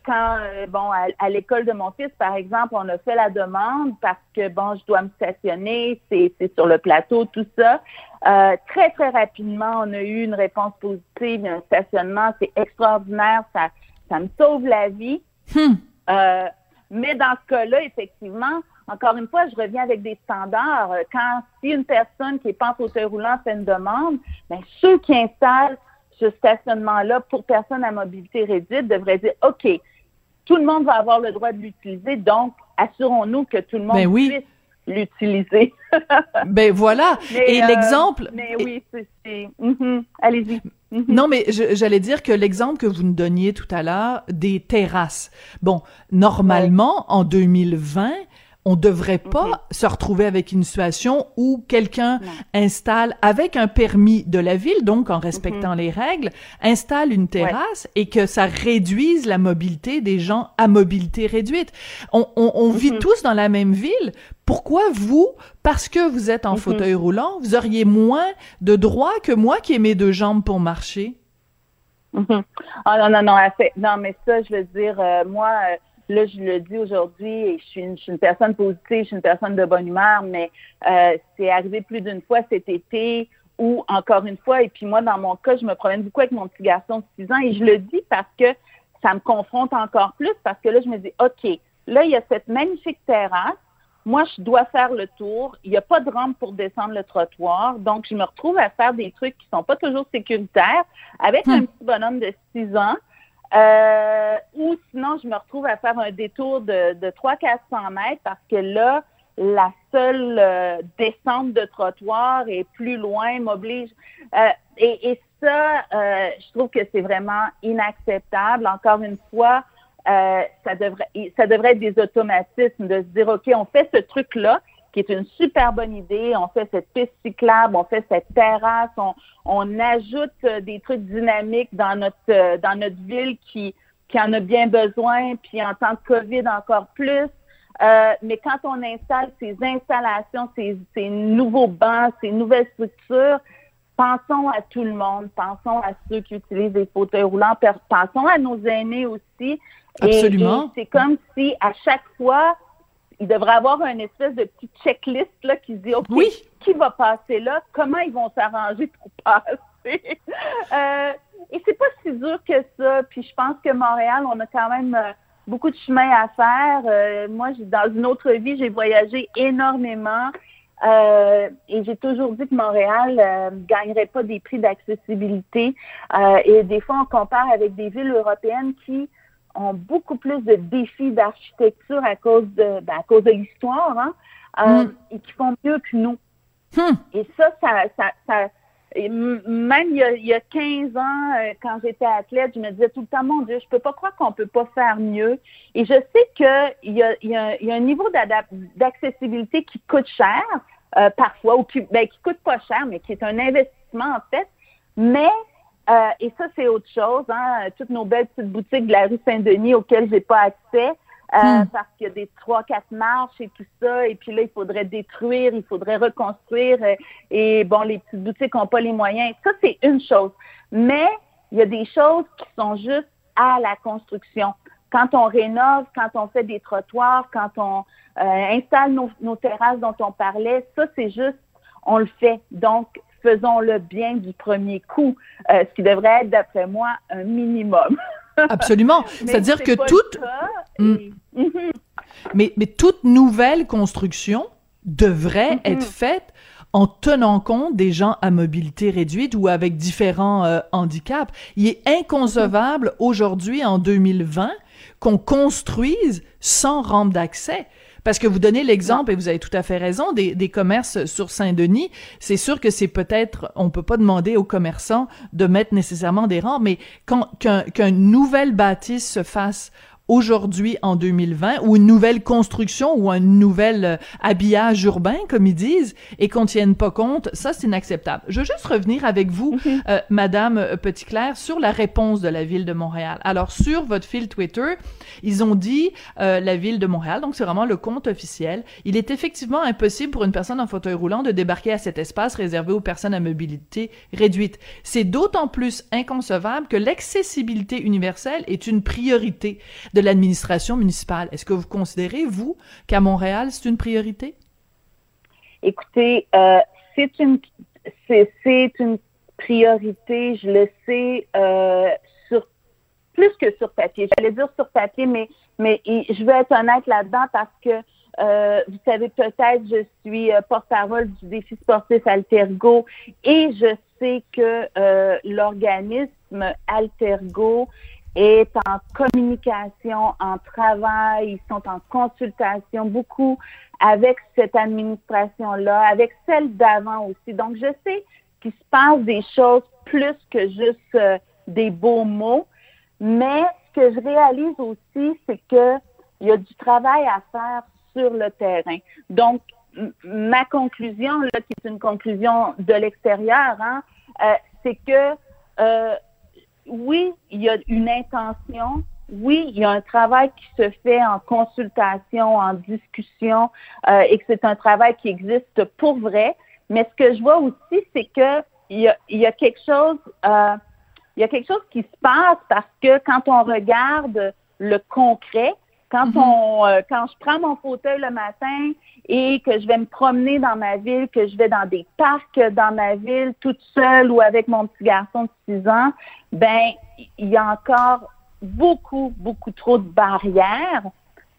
quand, bon, à, l'école de mon fils, par exemple, on a fait la demande parce que, bon, je dois me stationner, c'est sur le plateau, tout ça. très, très rapidement, on a eu une réponse positive, un stationnement, c'est extraordinaire, ça ça me sauve la vie. Hmm. Euh, mais dans ce cas-là, effectivement, encore une fois, je reviens avec des standards. Quand si une personne qui n'est pas en fauteuil roulant fait une demande, bien, ceux qui installent ce stationnement-là pour personnes à mobilité réduite devraient dire OK, tout le monde va avoir le droit de l'utiliser, donc assurons-nous que tout le monde ben puisse l'utiliser. ben voilà. Et euh, l'exemple. Mais oui, c'est. Mhm. Allez-y. Mhm. Non, mais j'allais dire que l'exemple que vous nous donniez tout à l'heure des terrasses. Bon, normalement, en 2020, on devrait pas mhm. se retrouver avec une situation où quelqu'un installe avec un permis de la ville, donc en respectant mhm. les règles, installe une terrasse et que ça réduise la mobilité des gens à mobilité réduite. On, on, on vit mhm. tous dans la même ville. Pourquoi vous, parce que vous êtes en fauteuil roulant, vous auriez moins de droits que moi qui ai mes deux jambes pour marcher? Ah non, non, non, non, mais ça, je veux dire, euh, moi, euh, Là, je le dis aujourd'hui, et je suis, une, je suis une personne positive, je suis une personne de bonne humeur, mais euh, c'est arrivé plus d'une fois cet été où, encore une fois, et puis moi, dans mon cas, je me promène beaucoup avec mon petit garçon de 6 ans, et je le dis parce que ça me confronte encore plus, parce que là, je me dis, OK, là, il y a cette magnifique terrasse, moi, je dois faire le tour. Il n'y a pas de rampe pour descendre le trottoir. Donc, je me retrouve à faire des trucs qui sont pas toujours sécuritaires avec un hmm. petit bonhomme de 6 ans euh, ou sinon, je me retrouve à faire un détour de, de 300-400 mètres parce que là, la seule euh, descente de trottoir est plus loin, m'oblige. Euh, et, et, ça, euh, je trouve que c'est vraiment inacceptable. Encore une fois, ça devrait ça devrait être des automatismes de se dire, OK, on fait ce truc-là, qui est une super bonne idée. On fait cette piste cyclable, on fait cette terrasse, on, on ajoute euh, des trucs dynamiques dans notre euh, dans notre ville qui qui en a bien besoin, puis en temps de COVID encore plus. Euh, mais quand on installe ces installations, ces, ces, nouveaux bancs, ces nouvelles structures, pensons à tout le monde, pensons à ceux qui utilisent des fauteuils roulants, pensons à nos aînés aussi. Absolument. c'est comme si à chaque fois, il devrait avoir une espèce de petit checklist là qui dit OK, qui va passer là, comment ils vont s'arranger pour passer? euh, et c'est pas si dur que ça. Puis je pense que Montréal, on a quand même euh, beaucoup de chemin à faire. Euh, moi, dans une autre vie, j'ai voyagé énormément. Euh, et j'ai toujours dit que Montréal ne gagnerait pas des prix d'accessibilité. et des fois, on compare avec des villes européennes qui ont beaucoup plus de défis d'architecture à cause de ben, à cause de l'histoire, hein, mm. et qui font mieux que nous. Hmm. Et ça, ça, ça, ça et même il y, a, il y, a, 15 ans, euh, quand j'étais athlète, je me disais tout le temps, mon Dieu, je peux pas croire qu'on peut pas faire mieux. Et je sais qu'il y a, il y, a, il y a un niveau d'accessibilité qui coûte cher, euh, parfois, ou qui, ben, qui coûte pas cher, mais qui est un investissement, en fait. Mais, euh, et ça, c'est autre chose, hein, toutes nos belles petites boutiques de la rue Saint-Denis auxquelles j'ai pas accès, euh, hmm. parce qu'il y a des trois, quatre marches et tout ça, et puis là, il faudrait détruire, il faudrait reconstruire, euh, et bon, les petites boutiques n'ont pas les moyens. Ça, c'est une chose. Mais il y a des choses qui sont juste à la construction. Quand on rénove, quand on fait des trottoirs, quand on euh, installe nos, nos terrasses dont on parlait, ça, c'est juste, on le fait. Donc, faisons-le bien du premier coup, ce qui devrait être, d'après moi, un minimum. Absolument. C'est-à-dire que toute... Hmm. Mais, mais toute nouvelle construction devrait mhm. être faite en tenant compte des gens à mobilité réduite ou avec différents euh, handicaps. Il est inconcevable aujourd'hui, en 2020, qu'on construise sans rampe d'accès. Parce que vous donnez l'exemple, et vous avez tout à fait raison, des, des commerces sur Saint-Denis. C'est sûr que c'est peut-être, on peut pas demander aux commerçants de mettre nécessairement des rangs, mais quand qu'un qu'une nouvelle bâtisse se fasse aujourd'hui en 2020 ou une nouvelle construction ou un nouvel euh, habillage urbain comme ils disent et qu'on tienne pas compte, ça c'est inacceptable. Je veux juste revenir avec vous mhm. euh, madame euh, Petit-Clair sur la réponse de la ville de Montréal. Alors sur votre fil Twitter, ils ont dit la ville de Montréal, donc c'est vraiment le compte officiel, il est effectivement impossible pour une personne en fauteuil roulant de débarquer à cet espace réservé aux personnes à mobilité réduite. C'est d'autant plus inconcevable que l'accessibilité universelle est une priorité de l'administration municipale. Est-ce que vous considérez, vous, qu'à Montréal, c'est une priorité? Écoutez, euh, c'est une c'est une priorité, je le sais, euh, plus que sur papier. J'allais dire sur papier, mais mais je veux être honnête là-dedans parce que euh, vous savez peut-être, je suis porte-parole du défi sportif Altergo et je sais que l'organisme Altergo est en communication, en travail, ils sont en consultation beaucoup avec cette administration-là, avec celle d'avant aussi. Donc, je sais qu'il se passe des choses plus que juste euh, des beaux mots, mais ce que je réalise aussi, c'est que il y a du travail à faire sur le terrain. Donc, ma conclusion, là, qui est une conclusion de l'extérieur, hein, euh, c'est que euh, oui, il y a une intention. Oui, il y a un travail qui se fait en consultation, en discussion, euh, et que c'est un travail qui existe pour vrai. Mais ce que je vois aussi, c'est que il y a, y a quelque chose, euh, il y a quelque chose qui se passe parce que quand on regarde le concret, quand mm-hmm. on, euh, quand je prends mon fauteuil le matin et que je vais me promener dans ma ville, que je vais dans des parcs dans ma ville toute seule ou avec mon petit garçon de 6 ans, ben il y a encore beaucoup, beaucoup trop de barrières.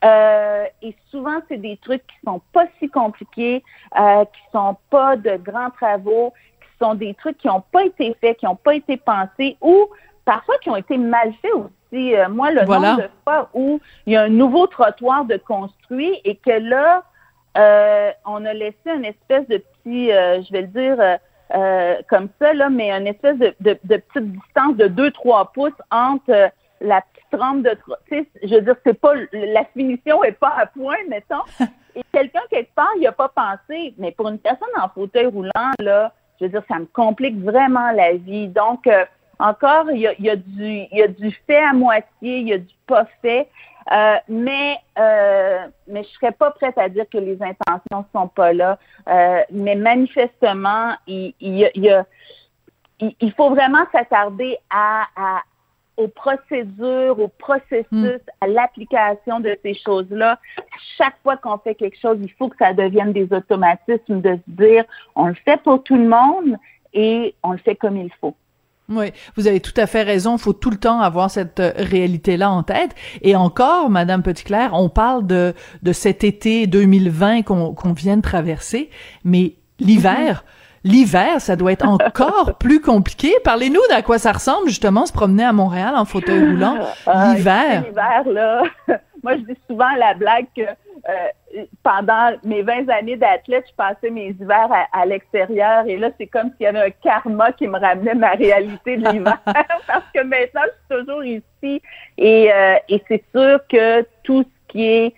Euh, et souvent, c'est des trucs qui sont pas si compliqués, euh, qui sont pas de grands travaux, qui sont des trucs qui n'ont pas été faits, qui n'ont pas été pensés ou parfois qui ont été mal faits aussi. Euh, moi, le nombre de fois où il y a un nouveau trottoir de construit et que là, euh, on a laissé une espèce de petit, euh, je vais le dire euh, comme ça, là, mais une espèce de, de, petite distance de 2-3 pouces entre la petite rampe de sais, je veux dire, c'est pas la finition est pas à point, mettons. Et quelqu'un quelque part, il a pas pensé. Mais pour une personne en fauteuil roulant, là, je veux dire, ça me complique vraiment la vie. Donc, encore, il y a, y a y a du fait à moitié, il y a du pas fait. Euh, mais euh, mais je serais pas prête à dire que les intentions sont pas là. Euh, mais manifestement, il, il, y a, il, faut vraiment s'attarder à, à, aux procédures, au processus, hmm. à l'application de ces choses-là. Chaque fois qu'on fait quelque chose, il faut que ça devienne des automatismes de se dire on le fait pour tout le monde et on le fait comme il faut. Oui, vous avez tout à fait raison. Il faut tout le temps avoir cette euh, réalité-là en tête. Et encore, Madame Petitclerc, on parle de, de cet été 2020 qu'on qu'on vient de traverser, mais l'hiver, l'hiver, ça doit être encore plus compliqué. Parlez-nous d'à quoi ça ressemble, justement, se promener à Montréal en fauteuil roulant. Ah, l'hiver. l'hiver, là. Moi, je dis souvent la blague que euh, pendant mes 20 années d'athlète, je passais mes hivers à, l'extérieur et là, c'est comme s'il y avait un karma qui me ramenait ma réalité de l'hiver parce que maintenant, je suis toujours ici et, euh, et c'est sûr que tout ce qui est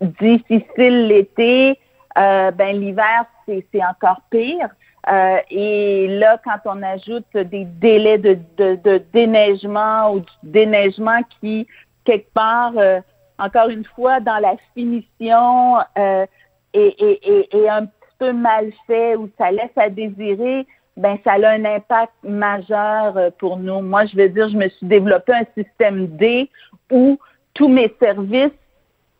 difficile l'été, euh, ben l'hiver, c'est encore pire. Euh, et là, quand on ajoute des délais de, de, de déneigement ou du déneigement qui, quelque part, euh, encore une fois, dans la finition euh, est, un petit peu mal fait ou ça laisse à désirer, ben ça a un impact majeur euh, pour nous. Moi, je veux dire, je me suis développé un système D où tous mes services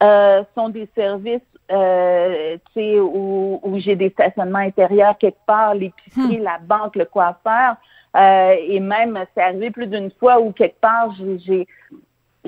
euh, sont des services euh, où, où j'ai des stationnements intérieurs quelque part, l'épicerie, hmm. la banque, le coiffeur. Euh, et même, c'est arrivé plus d'une fois où quelque part, j'ai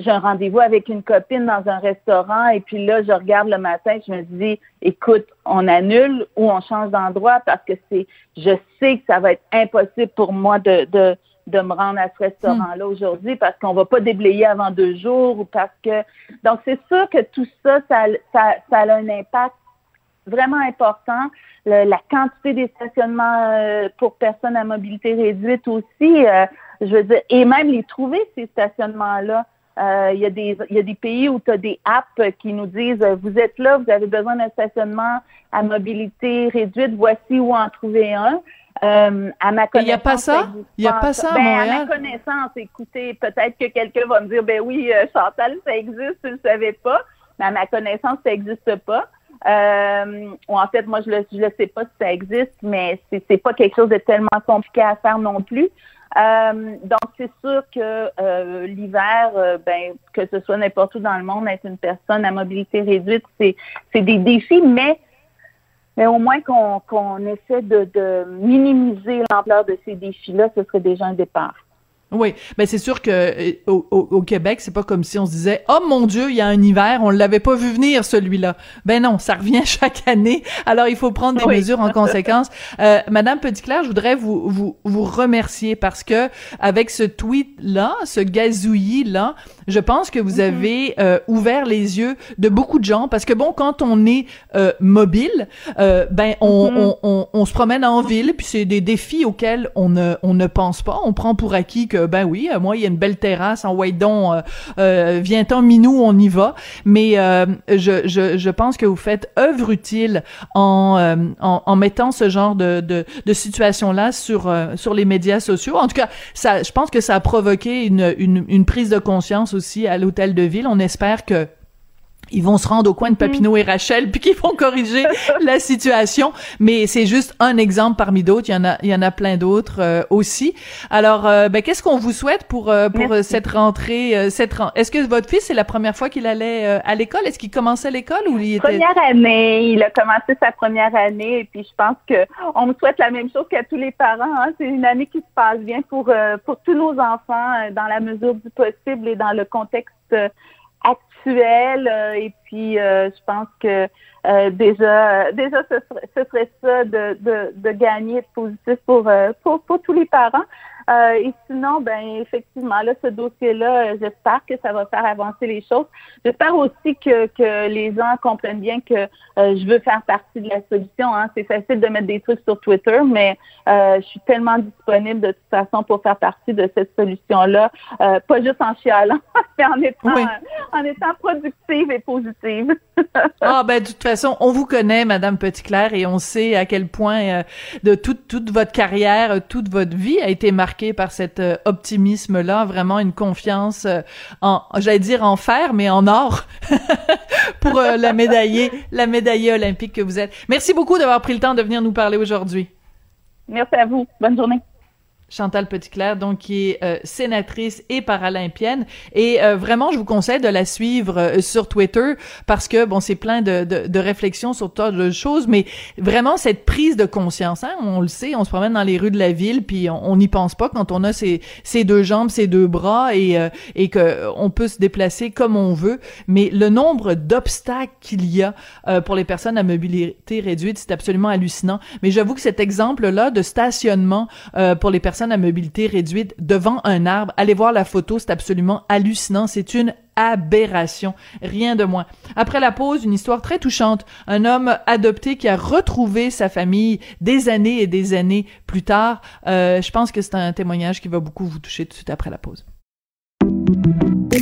j'ai un rendez-vous avec une copine dans un restaurant et puis là, je regarde le matin, je me dis, écoute, on annule ou on change d'endroit parce que c'est, je sais que ça va être impossible pour moi de, de, de me rendre à ce restaurant-là hmm. aujourd'hui parce qu'on va pas déblayer avant deux jours ou parce que, donc c'est sûr que tout ça, ça, ça, ça a un impact vraiment important. la quantité des stationnements euh, pour personnes à mobilité réduite aussi, euh, je veux dire, et même les trouver, ces stationnements-là. Euh, il y, a des, y a des pays où tu as des apps qui nous disent vous êtes là, vous avez besoin d'un stationnement à mobilité réduite, voici où en trouver un. Euh, à ma connaissance, il n'y a pas ça? Il n'y a pas ça à ben, Montréal? À ma connaissance, écoutez, peut-être que quelqu'un va me dire, ben oui, euh, Chantal, ça existe, tu ne le savais pas. Mais à ma connaissance, ça n'existe pas. Euh, ou en fait, moi, je ne le, sais pas si ça existe, mais c'est, c'est pas quelque chose de tellement compliqué à faire non plus. Euh, donc, c'est sûr que euh, l'hiver, euh, ben, que ce soit n'importe où dans le monde, être une personne à mobilité réduite, c'est, c'est des défis, mais, mais au moins qu'on, qu'on essaie de, de minimiser l'ampleur de ces défis-là, ce serait déjà un départ. Oui, mais c'est sûr que euh, au, au, Québec, c'est pas comme si on se disait "Oh mon dieu, il y a un hiver, on l'avait pas vu venir celui-là." Ben non, ça revient chaque année. Alors il faut prendre des mesures en conséquence. Euh, Madame Petitclerc, je voudrais vous vous vous remercier parce que avec ce tweet là, ce gazouillis là, je pense que vous mm-hmm. avez euh, ouvert les yeux de beaucoup de gens parce que bon, quand on est euh, mobile, euh, ben on, mm-hmm. on, on, on, se promène en ville puis c'est des défis auxquels on ne on ne pense pas. On prend pour acquis que ben oui, euh, moi il y a une belle terrasse en white don, euh, viens-t'en minou, on y va. Mais je, je je pense que vous faites œuvre utile en en, en mettant ce genre de de, de situation là sur sur les médias sociaux. En tout cas, ça, je pense que ça a provoqué une une, une prise de conscience aussi à l'hôtel de ville. On espère que ils vont se rendre au coin de mhm. Papineau et Rachel puis qu'ils vont corriger la situation. Mais c'est juste un exemple parmi d'autres. Il y en a il y en a plein d'autres euh, aussi. Alors euh, ben qu'est-ce qu'on vous souhaite pour euh, pour cette rentrée cette est-ce que votre fils c'est la première fois qu'il allait à l'école? Est-ce qu'il commençait l'école ou il était première année il a commencé sa première année et puis je pense que on me souhaite la même chose qu'à tous les parents hein. c'est une année qui se passe bien pour pour tous nos enfants dans la mesure du possible et dans le contexte euh, et puis euh, je pense que euh, déjà déjà ce serait, ce serait ça de, de, de gagner de positif pour, pour pour tous les parents euh, et sinon, ben effectivement, là, ce dossier-là, euh, j'espère que ça va faire avancer les choses. J'espère aussi que, que les gens comprennent bien que euh, je veux faire partie de la solution. Hein. C'est facile de mettre des trucs sur Twitter, mais je suis tellement disponible de toute façon pour faire partie de cette solution-là, pas juste en chialant, mais en étant, en étant productive et positive. ah ben de toute façon, on vous connaît, Madame Petitclerc, et on sait à quel point de toute toute votre carrière, toute votre vie a été marquée par cet euh, optimisme-là, vraiment une confiance en, j'allais dire en fer, mais en or pour la médaillée, la médaillée olympique que vous êtes. Merci beaucoup d'avoir pris le temps de venir nous parler aujourd'hui. Merci à vous. Bonne journée. Chantal Petitclerc, donc qui est euh, sénatrice et paralympienne. Et euh, vraiment, je vous conseille de la suivre euh, sur Twitter parce que bon, c'est plein de, de, de, réflexions sur tas de choses, mais vraiment cette prise de conscience. Hein, on le sait, on se promène dans les rues de la ville, puis on n'y pense pas quand on a ses, ses deux jambes, ses deux bras et et que on peut se déplacer comme on veut. Mais le nombre d'obstacles qu'il y a pour les personnes à mobilité réduite, c'est absolument hallucinant. Mais j'avoue que cet exemple-là de stationnement pour les personnes à mobilité réduite devant un arbre. Allez voir la photo, c'est absolument hallucinant. C'est une aberration, rien de moins. Après la pause, une histoire très touchante. Un homme adopté qui a retrouvé sa famille des années et des années plus tard. Euh, je pense que c'est un témoignage qui va beaucoup vous toucher tout de suite après la pause.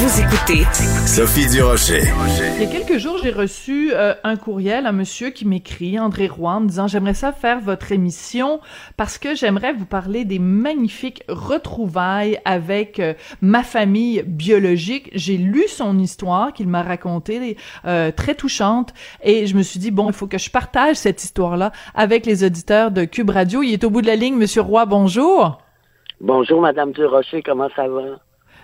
Vous écoutez Sophie Durocher. Il y a quelques jours, j'ai reçu euh, un courriel, un monsieur qui m'écrit, André Roy, en disant j'aimerais ça faire votre émission parce que j'aimerais vous parler des magnifiques retrouvailles avec euh, ma famille biologique. J'ai lu son histoire qu'il m'a racontée, euh, très touchante, et je me suis dit bon, il faut que je partage cette histoire-là avec les auditeurs de Cube Radio. Il est au bout de la ligne, Monsieur Roy. Bonjour. Bonjour, Madame Durocher. Comment ça va?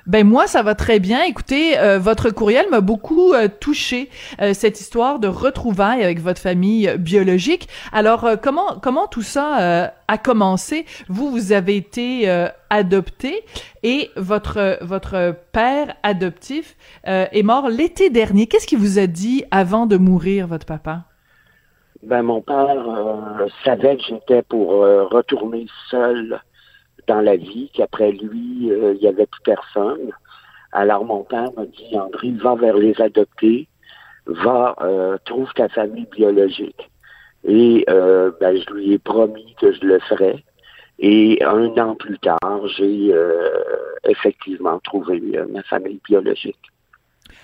Ben moi ça va très bien. Écoutez, euh, votre courriel m'a beaucoup euh, touché euh, cette histoire de retrouvailles avec votre famille biologique. Alors comment comment tout ça a commencé? Vous vous avez été adopté et votre votre père adoptif est mort l'été dernier. Qu'est-ce qu'il vous a dit avant de mourir votre papa? Ben mon père savait que j'étais pour retourner seul dans la vie, qu'après lui, euh, il n'y avait plus personne. Alors mon père m'a dit, André, va vers les adoptés, va, euh, trouve ta famille biologique. Et euh, ben, je lui ai promis que je le ferais. Et un an plus tard, j'ai effectivement trouvé ma famille biologique.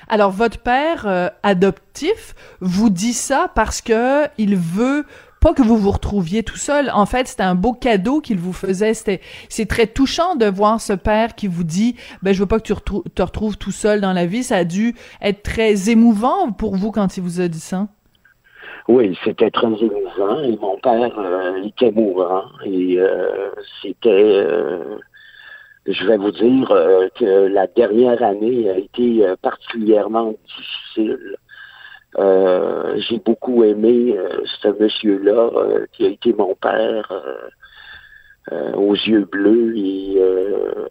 Alors votre père adoptif vous dit ça parce que il veut pas que vous vous retrouviez tout seul. En fait, c'était un beau cadeau qu'il vous faisait. C'était, c'est très touchant de voir ce père qui vous dit, ben, je veux pas que tu te retrouves tout seul dans la vie. Ça a dû être très émouvant pour vous quand il vous a dit ça. Oui, c'était très émouvant et mon père euh, était mourant et euh, c'était, euh, je vais vous dire que la dernière année a été particulièrement difficile euh, j'ai beaucoup aimé euh, ce monsieur-là euh, qui a été mon père aux yeux bleus et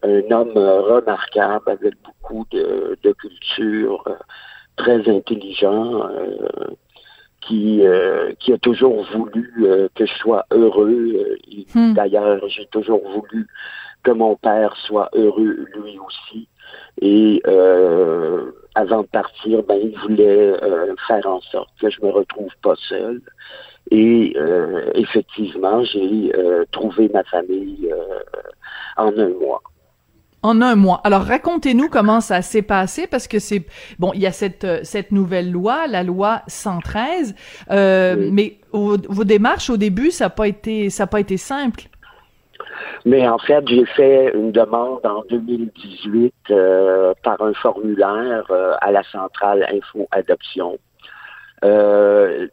un homme remarquable avec beaucoup de, de culture, très intelligent, qui, qui a toujours voulu que je sois heureux. Hmm. D'ailleurs, j'ai toujours voulu que mon père soit heureux lui aussi. Et euh, avant de partir, ben, il voulait euh, faire en sorte que je me retrouve pas seul. Et euh, effectivement, j'ai trouvé ma famille en un mois. En un mois. Alors racontez-nous comment ça s'est passé parce que c'est bon, il y a cette cette nouvelle loi, la loi 113, mais vos démarches au début, ça n'a pas été ça a pas été simple. Mais en fait, j'ai fait une demande en 2018 euh, par un formulaire euh, à la centrale Info Adoption. Euh,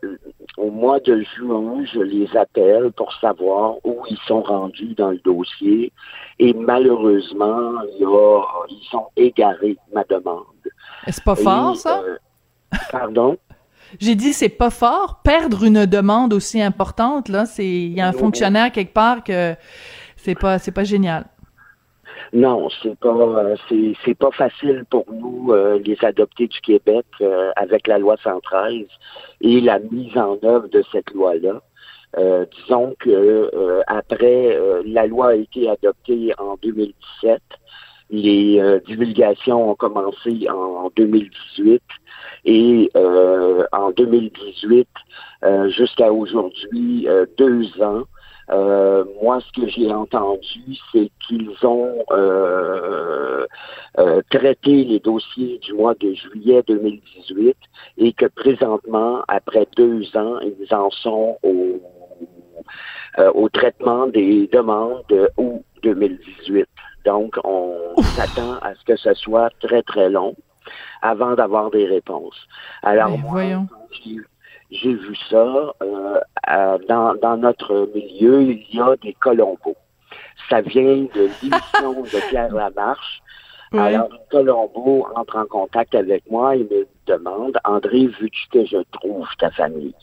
au mois de juin, je les appelle pour savoir où ils sont rendus dans le dossier et malheureusement, ils sont égarés ma demande. C'est pas fort, ça? pardon? J'ai dit c'est pas fort perdre une demande aussi importante là, c'est il y a un fonctionnaire quelque part que c'est pas c'est pas génial. Non, c'est pas euh, c'est pas facile pour nous euh, les adoptés du Québec euh, avec la loi 113 et la mise en œuvre de cette loi-là. disons que après la loi a été adoptée en 2017, les divulgations ont commencé en 2018 et en 2018 jusqu'à aujourd'hui deux ans euh, moi, ce que j'ai entendu, c'est qu'ils ont euh, euh, traité les dossiers du mois de juillet 2018 et que présentement, après deux ans, ils en sont au, au traitement des demandes de août 2018. Donc, on s'attend à ce que ce soit très, très long avant d'avoir des réponses. Alors, voyons j'ai vu ça. Euh, dans, dans, notre milieu, il y a des Colombos. Ça vient de l'émission de Pierre Lamarche. Alors, Colombo entre en contact avec moi et me demande, André, veux-tu que je trouve ta famille?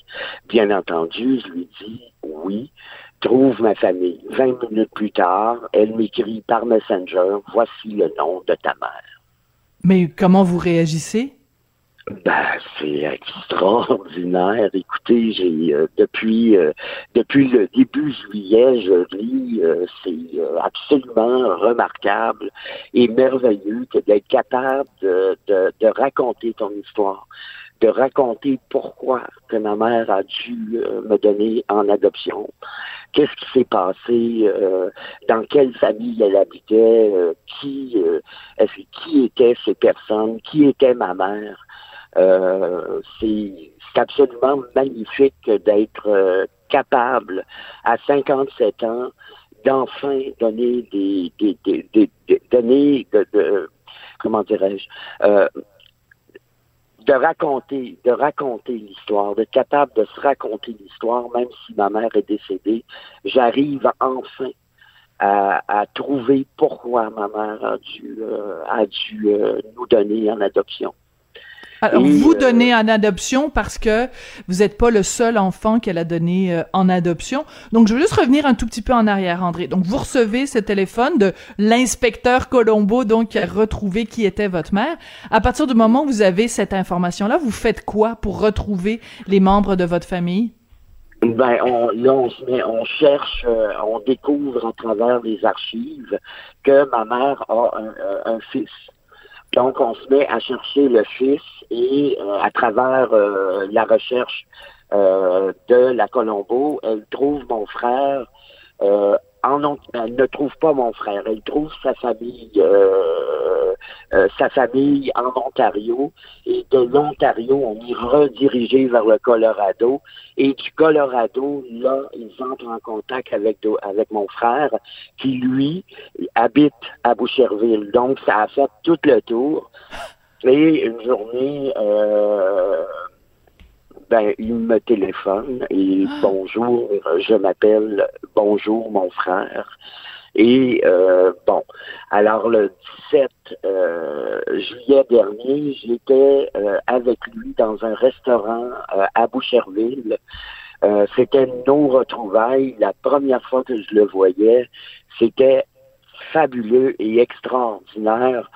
Bien entendu, je lui dis oui, trouve ma famille. Vingt minutes plus tard, elle m'écrit par Messenger, voici le nom de ta mère. Mais comment vous réagissez? Ben, c'est extraordinaire. Écoutez, j'ai euh, depuis euh, depuis le début juillet, je lis, euh, c'est absolument remarquable et merveilleux que d'être capable de, de, de, raconter ton histoire, de raconter pourquoi que ma mère a dû me donner en adoption, qu'est-ce qui s'est passé, dans quelle famille elle habitait, qui qui étaient ces personnes, qui était ma mère. Euh, c'est absolument magnifique d'être euh, capable à 57 ans d'enfin donner des, des, des, des donner de, comment dirais-je euh, de raconter, de raconter l'histoire, d'être capable de se raconter l'histoire, même si ma mère est décédée, j'arrive enfin à, à, trouver pourquoi ma mère a dû, a dû nous donner en adoption. Alors, vous euh, donnez en adoption parce que vous n'êtes pas le seul enfant qu'elle a donné euh, en adoption. Donc, je veux juste revenir un tout petit peu en arrière, André. Donc, vous recevez ce téléphone de l'inspecteur Colombo, donc, qui a retrouvé qui était votre mère. À partir du moment où vous avez cette information-là, vous faites quoi pour retrouver les membres de votre famille? Ben, on, là, on, se met, on cherche, euh, on découvre à travers les archives que ma mère a un fils. Donc, on se met à chercher le fils et euh, à travers euh, la recherche euh, de la Colombo, elle trouve mon frère en elle ne trouve pas mon frère, elle trouve sa famille, euh, euh, sa famille en Ontario, et de l'Ontario, on est redirigé vers le Colorado, et du Colorado, là, ils entrent en contact avec avec mon frère, qui lui habite à Boucherville. Donc, ça a fait tout le tour. Et une journée, euh, ben, il me téléphone et ah. bonjour, je m'appelle bonjour mon frère. Et euh, bon, alors le 17 euh, juillet dernier, j'étais euh, avec lui dans un restaurant à Boucherville. c'était nos retrouvailles. La première fois que je le voyais, c'était fabuleux et extraordinaire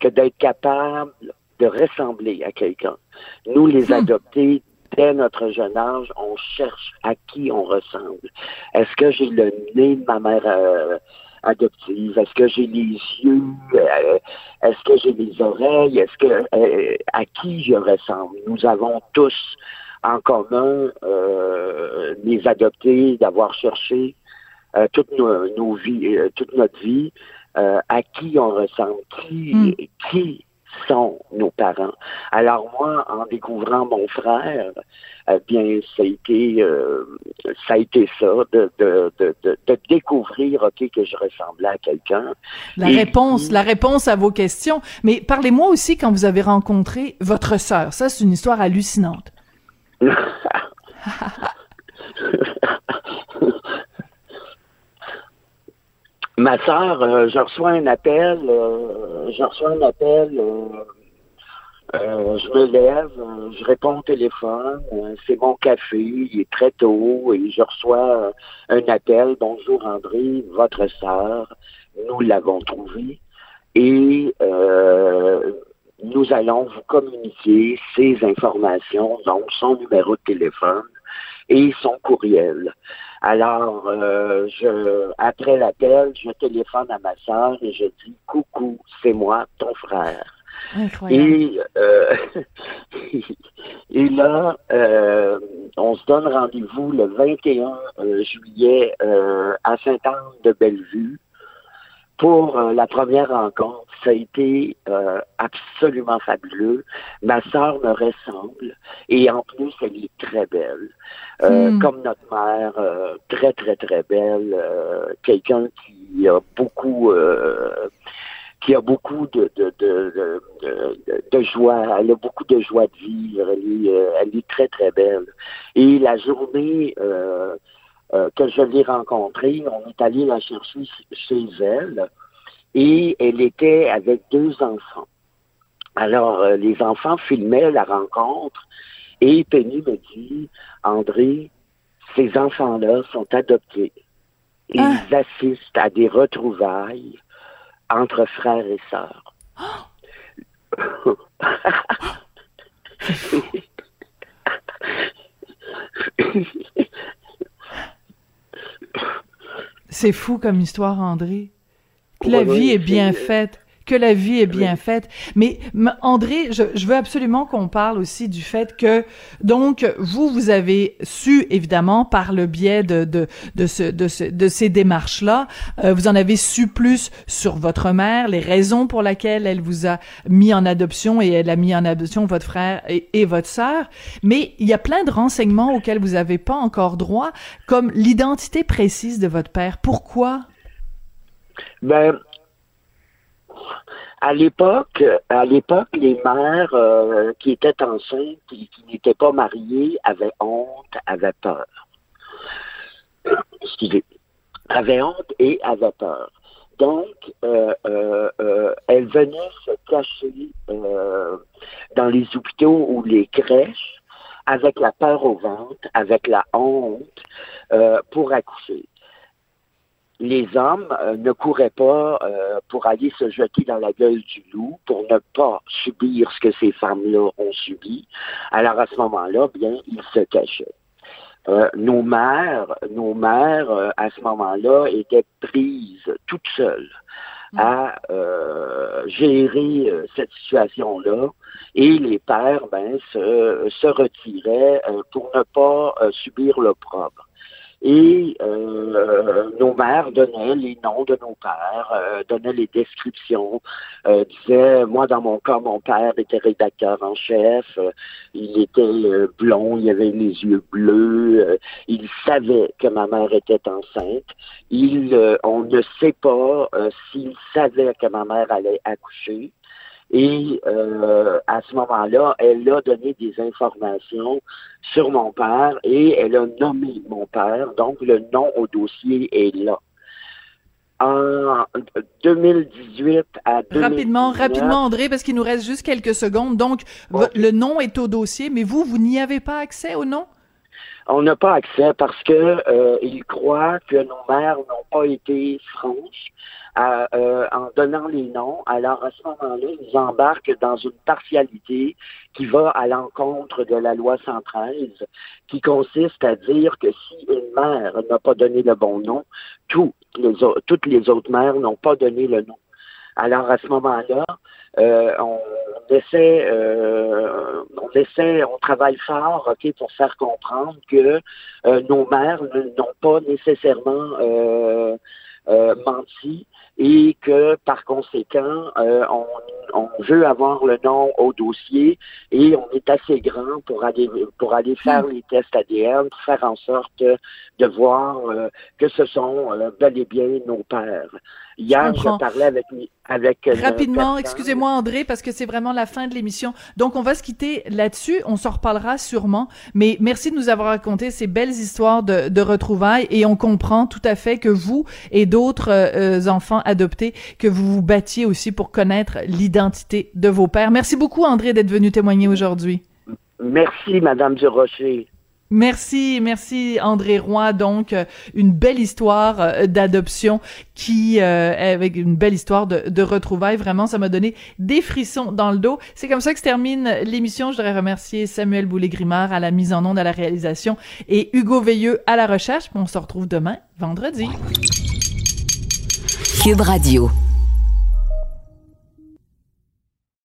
que d'être capable de ressembler à quelqu'un. Nous, les hmm. adoptés, dès notre jeune âge, on cherche à qui on ressemble. Est-ce que j'ai le nez de ma mère euh, adoptive? Est-ce que j'ai les yeux? Euh, est-ce que j'ai les oreilles? Est-ce que euh, à qui je ressemble? Nous avons tous en commun, les adoptés, d'avoir cherché toute nos, vies, toute notre vie, à qui on ressemble, qui, hmm. qui sont nos parents. Alors moi, en découvrant mon frère, eh bien, ça a été, euh, ça a été ça, de, de, de, de, découvrir, ok, que je ressemblais à quelqu'un. La réponse, la réponse à vos questions. Mais parlez-moi aussi quand vous avez rencontré votre sœur. Ça, c'est une histoire hallucinante. Ma sœur, euh, je reçois un appel, euh, je reçois un appel euh, je me lève, je réponds au téléphone, c'est mon café, il est très tôt et je reçois un appel. Bonjour André, votre sœur, nous l'avons trouvée et nous allons vous communiquer ces informations, donc son numéro de téléphone et son courriel. Alors, je, après l'appel, je téléphone à ma sœur et je dis coucou, c'est moi, ton frère. Et, euh, et là, euh, on se donne rendez-vous le 21 euh, juillet à Sainte-Anne-de-Bellevue pour la première rencontre. Ça a été absolument fabuleux. Ma sœur me ressemble et en plus, elle est très belle. Hmm. Comme notre mère, très, très, très belle. Quelqu'un qui a beaucoup qui a beaucoup de, de, de, de, joie. Elle a beaucoup de joie de vivre. Elle est, euh, elle est très, très belle. Et la journée euh, euh, que je l'ai rencontrée, on est allé la chercher chez elle et elle était avec deux enfants. Alors, les enfants filmaient la rencontre et Penny me dit, André, ces enfants-là sont adoptés. Ils ah. assistent à des retrouvailles entre frères et sœurs. C'est fou comme histoire, André. Que la vie est bien faite que la vie est bien faite. Mais André, je, je veux absolument qu'on parle aussi du fait que donc vous vous avez su évidemment par le biais de de de, ce, de, ce, de ces démarches là, euh, vous en avez su plus sur votre mère, les raisons pour lesquelles elle vous a mis en adoption et elle a mis en adoption votre frère et, et votre sœur. Mais il y a plein de renseignements auxquels vous n'avez pas encore droit, comme l'identité précise de votre père. Pourquoi? Ben, à l'époque, à l'époque, les mères euh, qui étaient enceintes et qui n'étaient pas mariées avaient honte, avaient peur. Excusez. Avaient honte et avaient peur. Donc, euh, euh, elles venaient se cacher dans les hôpitaux ou les crèches avec la peur au ventre, avec la honte, pour accoucher les hommes euh, ne couraient pas euh, pour aller se jeter dans la gueule du loup pour ne pas subir ce que ces femmes-là ont subi. Alors à ce moment-là, bien, ils se cachaient. Euh, nos mères, nos mères, à ce moment-là, étaient prises toutes seules mm. à gérer cette situation-là et les pères ben, se, se retiraient pour ne pas subir l'opprobre. Et euh, nos mères donnaient les noms de nos pères, euh, donnaient les descriptions, euh, disaient, moi dans mon cas, mon père était rédacteur en chef, euh, il était euh, blond, il avait les yeux bleus, il savait que ma mère était enceinte. Il, on ne sait pas s'il savait que ma mère allait accoucher. Et euh, à ce moment-là, elle a donné des informations sur mon père et elle a nommé mon père. Donc, le nom au dossier est là. En 2018 à 2019, Rapidement, rapidement, André, parce qu'il nous reste juste quelques secondes. Donc, le nom est au dossier, mais vous, vous n'y avez pas accès au nom? On n'a pas accès parce que euh, ils croient que nos mères n'ont pas été franches euh, en donnant les noms. Alors à ce moment-là, ils embarquent dans une partialité qui va à l'encontre de la loi 113, qui consiste à dire que si une mère n'a pas donné le bon nom, les, toutes les autres mères n'ont pas donné le nom. Alors à ce moment-là, euh, on essaie, euh, on essaie, on travaille fort, ok, pour faire comprendre que euh, nos mères n'ont pas nécessairement euh, menti et que par conséquent, euh, on, on, veut avoir le nom au dossier et on est assez grand pour aller pour aller faire hmm. les tests ADN, pour faire en sorte de voir euh, que ce sont euh, bel et bien nos pères. Hier, je, parlais avec avec rapidement. Excusez-moi André, parce que c'est vraiment la fin de l'émission. Donc on va se quitter là-dessus. On s'en reparlera sûrement. Mais merci de nous avoir raconté ces belles histoires de, de retrouvailles et on comprend tout à fait que vous et d'autres euh, enfants adoptés que vous vous battiez aussi pour connaître l'identité de vos pères. Merci beaucoup André d'être venu témoigner aujourd'hui. Merci Madame Durocher. Merci, merci André Roy. Donc, euh, une belle histoire euh, d'adoption qui, euh, avec une belle histoire de, retrouvailles. Vraiment, ça m'a donné des frissons dans le dos. C'est comme ça que se termine l'émission. Je voudrais remercier Samuel Boulay-Grimard à la mise en onde, à la réalisation et Hugo Veilleux à la recherche. On se retrouve demain, vendredi. Cube Radio.